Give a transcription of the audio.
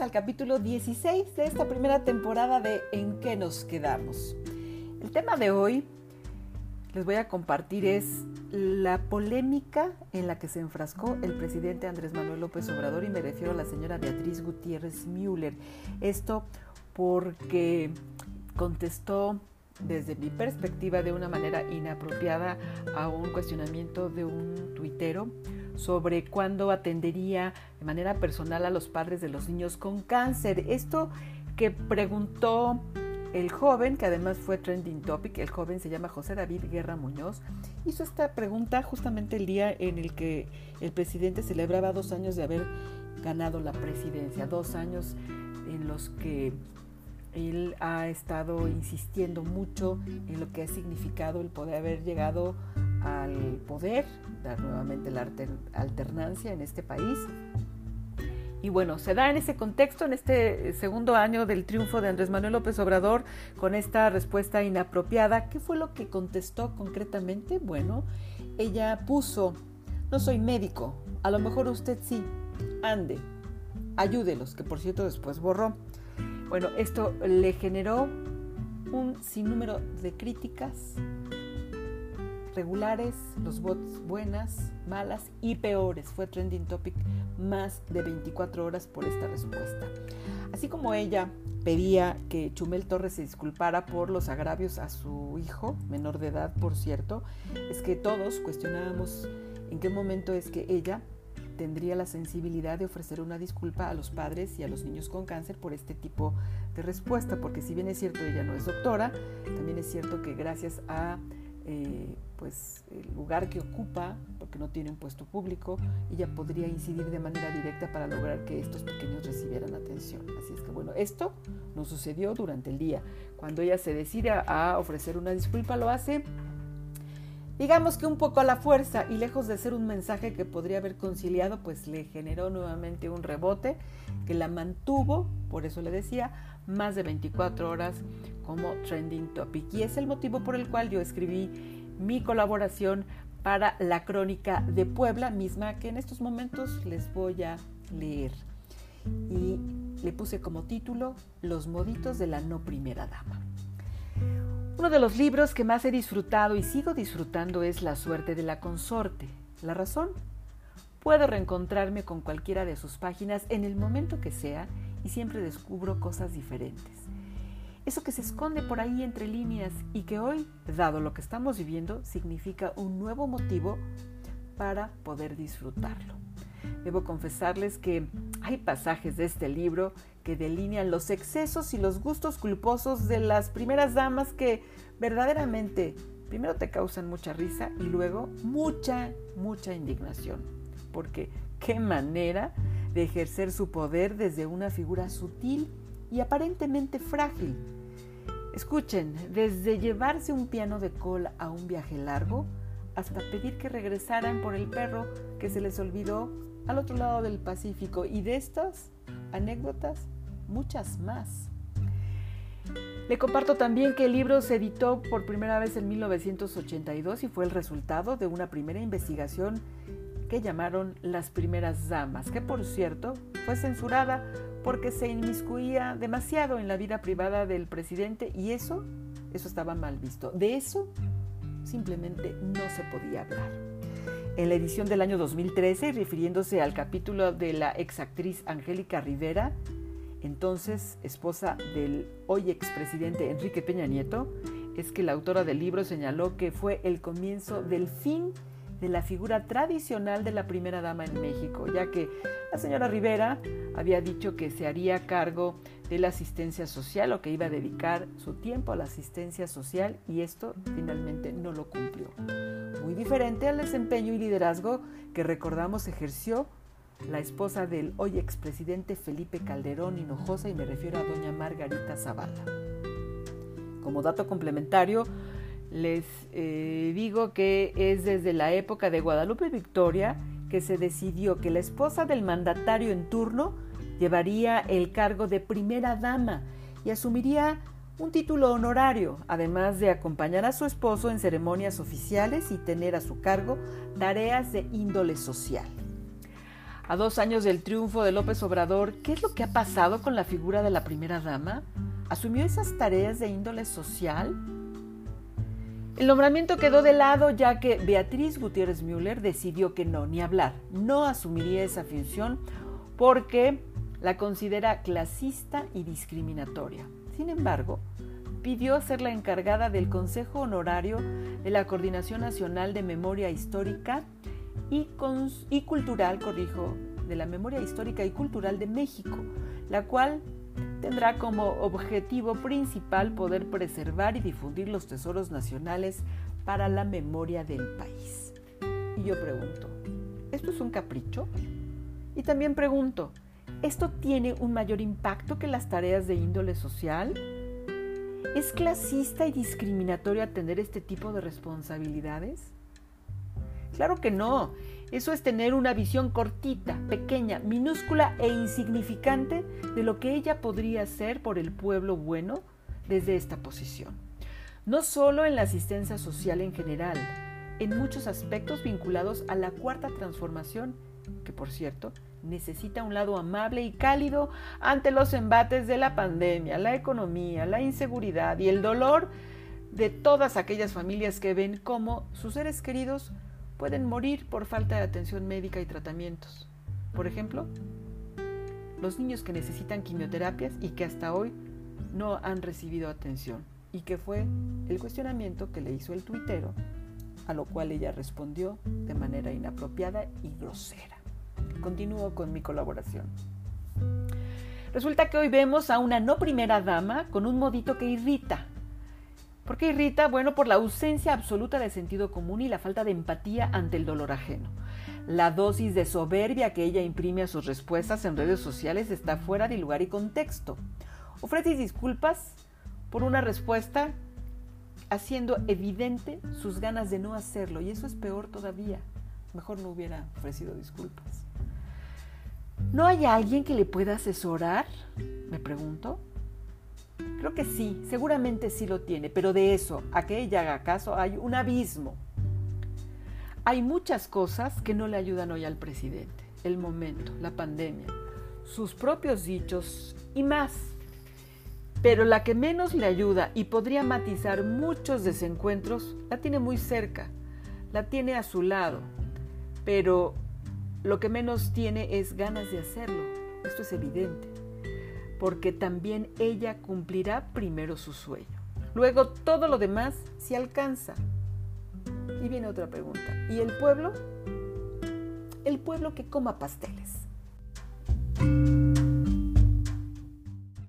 al capítulo 16 de esta primera temporada de En qué nos quedamos. El tema de hoy les voy a compartir es la polémica en la que se enfrascó el presidente Andrés Manuel López Obrador y me refiero a la señora Beatriz Gutiérrez Müller. Esto porque contestó desde mi perspectiva de una manera inapropiada a un cuestionamiento de un tuitero sobre cuándo atendería de manera personal a los padres de los niños con cáncer. Esto que preguntó el joven, que además fue trending topic, el joven se llama José David Guerra Muñoz, hizo esta pregunta justamente el día en el que el presidente celebraba dos años de haber ganado la presidencia, dos años en los que él ha estado insistiendo mucho en lo que ha significado el poder haber llegado al poder, dar nuevamente la alternancia en este país. Y bueno, se da en ese contexto, en este segundo año del triunfo de Andrés Manuel López Obrador, con esta respuesta inapropiada. ¿Qué fue lo que contestó concretamente? Bueno, ella puso, no soy médico, a lo mejor usted sí, ande, ayúdelos, que por cierto después borró. Bueno, esto le generó un sinnúmero de críticas, regulares, los bots buenas, malas y peores. Fue trending topic más de 24 horas por esta respuesta. Así como ella pedía que Chumel Torres se disculpara por los agravios a su hijo, menor de edad por cierto, es que todos cuestionábamos en qué momento es que ella tendría la sensibilidad de ofrecer una disculpa a los padres y a los niños con cáncer por este tipo de respuesta, porque si bien es cierto ella no es doctora, también es cierto que gracias a eh, pues el lugar que ocupa, porque no tiene un puesto público, ella podría incidir de manera directa para lograr que estos pequeños recibieran atención. Así es que bueno, esto no sucedió durante el día. Cuando ella se decide a ofrecer una disculpa, lo hace digamos que un poco a la fuerza y lejos de ser un mensaje que podría haber conciliado, pues le generó nuevamente un rebote que la mantuvo, por eso le decía, más de 24 horas como trending topic. Y es el motivo por el cual yo escribí mi colaboración para la crónica de Puebla, misma que en estos momentos les voy a leer. Y le puse como título Los moditos de la no primera dama. Uno de los libros que más he disfrutado y sigo disfrutando es La suerte de la consorte. ¿La razón? Puedo reencontrarme con cualquiera de sus páginas en el momento que sea y siempre descubro cosas diferentes. Eso que se esconde por ahí entre líneas y que hoy, dado lo que estamos viviendo, significa un nuevo motivo para poder disfrutarlo. Debo confesarles que hay pasajes de este libro que delinean los excesos y los gustos culposos de las primeras damas que verdaderamente primero te causan mucha risa y luego mucha, mucha indignación. Porque qué manera de ejercer su poder desde una figura sutil y aparentemente frágil. Escuchen, desde llevarse un piano de cola a un viaje largo, hasta pedir que regresaran por el perro que se les olvidó al otro lado del Pacífico. Y de estas anécdotas, muchas más. Le comparto también que el libro se editó por primera vez en 1982 y fue el resultado de una primera investigación que llamaron Las Primeras Damas, que por cierto fue censurada porque se inmiscuía demasiado en la vida privada del presidente y eso, eso estaba mal visto. De eso simplemente no se podía hablar. En la edición del año 2013, refiriéndose al capítulo de la exactriz Angélica Rivera, entonces esposa del hoy expresidente Enrique Peña Nieto, es que la autora del libro señaló que fue el comienzo del fin la figura tradicional de la primera dama en México, ya que la señora Rivera había dicho que se haría cargo de la asistencia social o que iba a dedicar su tiempo a la asistencia social y esto finalmente no lo cumplió. Muy diferente al desempeño y liderazgo que recordamos ejerció la esposa del hoy expresidente Felipe Calderón Hinojosa y me refiero a doña Margarita Zavala. Como dato complementario, les eh, digo que es desde la época de Guadalupe Victoria que se decidió que la esposa del mandatario en turno llevaría el cargo de primera dama y asumiría un título honorario, además de acompañar a su esposo en ceremonias oficiales y tener a su cargo tareas de índole social. A dos años del triunfo de López Obrador, ¿qué es lo que ha pasado con la figura de la primera dama? ¿Asumió esas tareas de índole social? El nombramiento quedó de lado ya que Beatriz Gutiérrez Müller decidió que no, ni hablar, no asumiría esa función porque la considera clasista y discriminatoria. Sin embargo, pidió ser la encargada del Consejo Honorario de la Coordinación Nacional de Memoria Histórica y, Cultural, corrijo, de la Memoria Histórica y Cultural de México, la cual tendrá como objetivo principal poder preservar y difundir los tesoros nacionales para la memoria del país. Y yo pregunto, ¿esto es un capricho? Y también pregunto, ¿esto tiene un mayor impacto que las tareas de índole social? ¿Es clasista y discriminatorio tener este tipo de responsabilidades? Claro que no. Eso es tener una visión cortita, pequeña, minúscula e insignificante de lo que ella podría hacer por el pueblo bueno desde esta posición. No solo en la asistencia social en general, en muchos aspectos vinculados a la cuarta transformación, que por cierto necesita un lado amable y cálido ante los embates de la pandemia, la economía, la inseguridad y el dolor de todas aquellas familias que ven cómo sus seres queridos pueden morir por falta de atención médica y tratamientos. Por ejemplo, los niños que necesitan quimioterapias y que hasta hoy no han recibido atención. Y que fue el cuestionamiento que le hizo el tuitero, a lo cual ella respondió de manera inapropiada y grosera. Continúo con mi colaboración. Resulta que hoy vemos a una no primera dama con un modito que irrita, ¿Por qué irrita? Bueno, por la ausencia absoluta de sentido común y la falta de empatía ante el dolor ajeno. La dosis de soberbia que ella imprime a sus respuestas en redes sociales está fuera de lugar y contexto. Ofrece disculpas por una respuesta haciendo evidente sus ganas de no hacerlo y eso es peor todavía. Mejor no hubiera ofrecido disculpas. ¿No hay alguien que le pueda asesorar? Me pregunto. Creo que sí, seguramente sí lo tiene, pero de eso, a que ella haga caso, hay un abismo. Hay muchas cosas que no le ayudan hoy al presidente. El momento, la pandemia, sus propios dichos y más. Pero la que menos le ayuda y podría matizar muchos desencuentros, la tiene muy cerca, la tiene a su lado. Pero lo que menos tiene es ganas de hacerlo. Esto es evidente porque también ella cumplirá primero su sueño. Luego todo lo demás se alcanza. Y viene otra pregunta. ¿Y el pueblo? El pueblo que coma pasteles.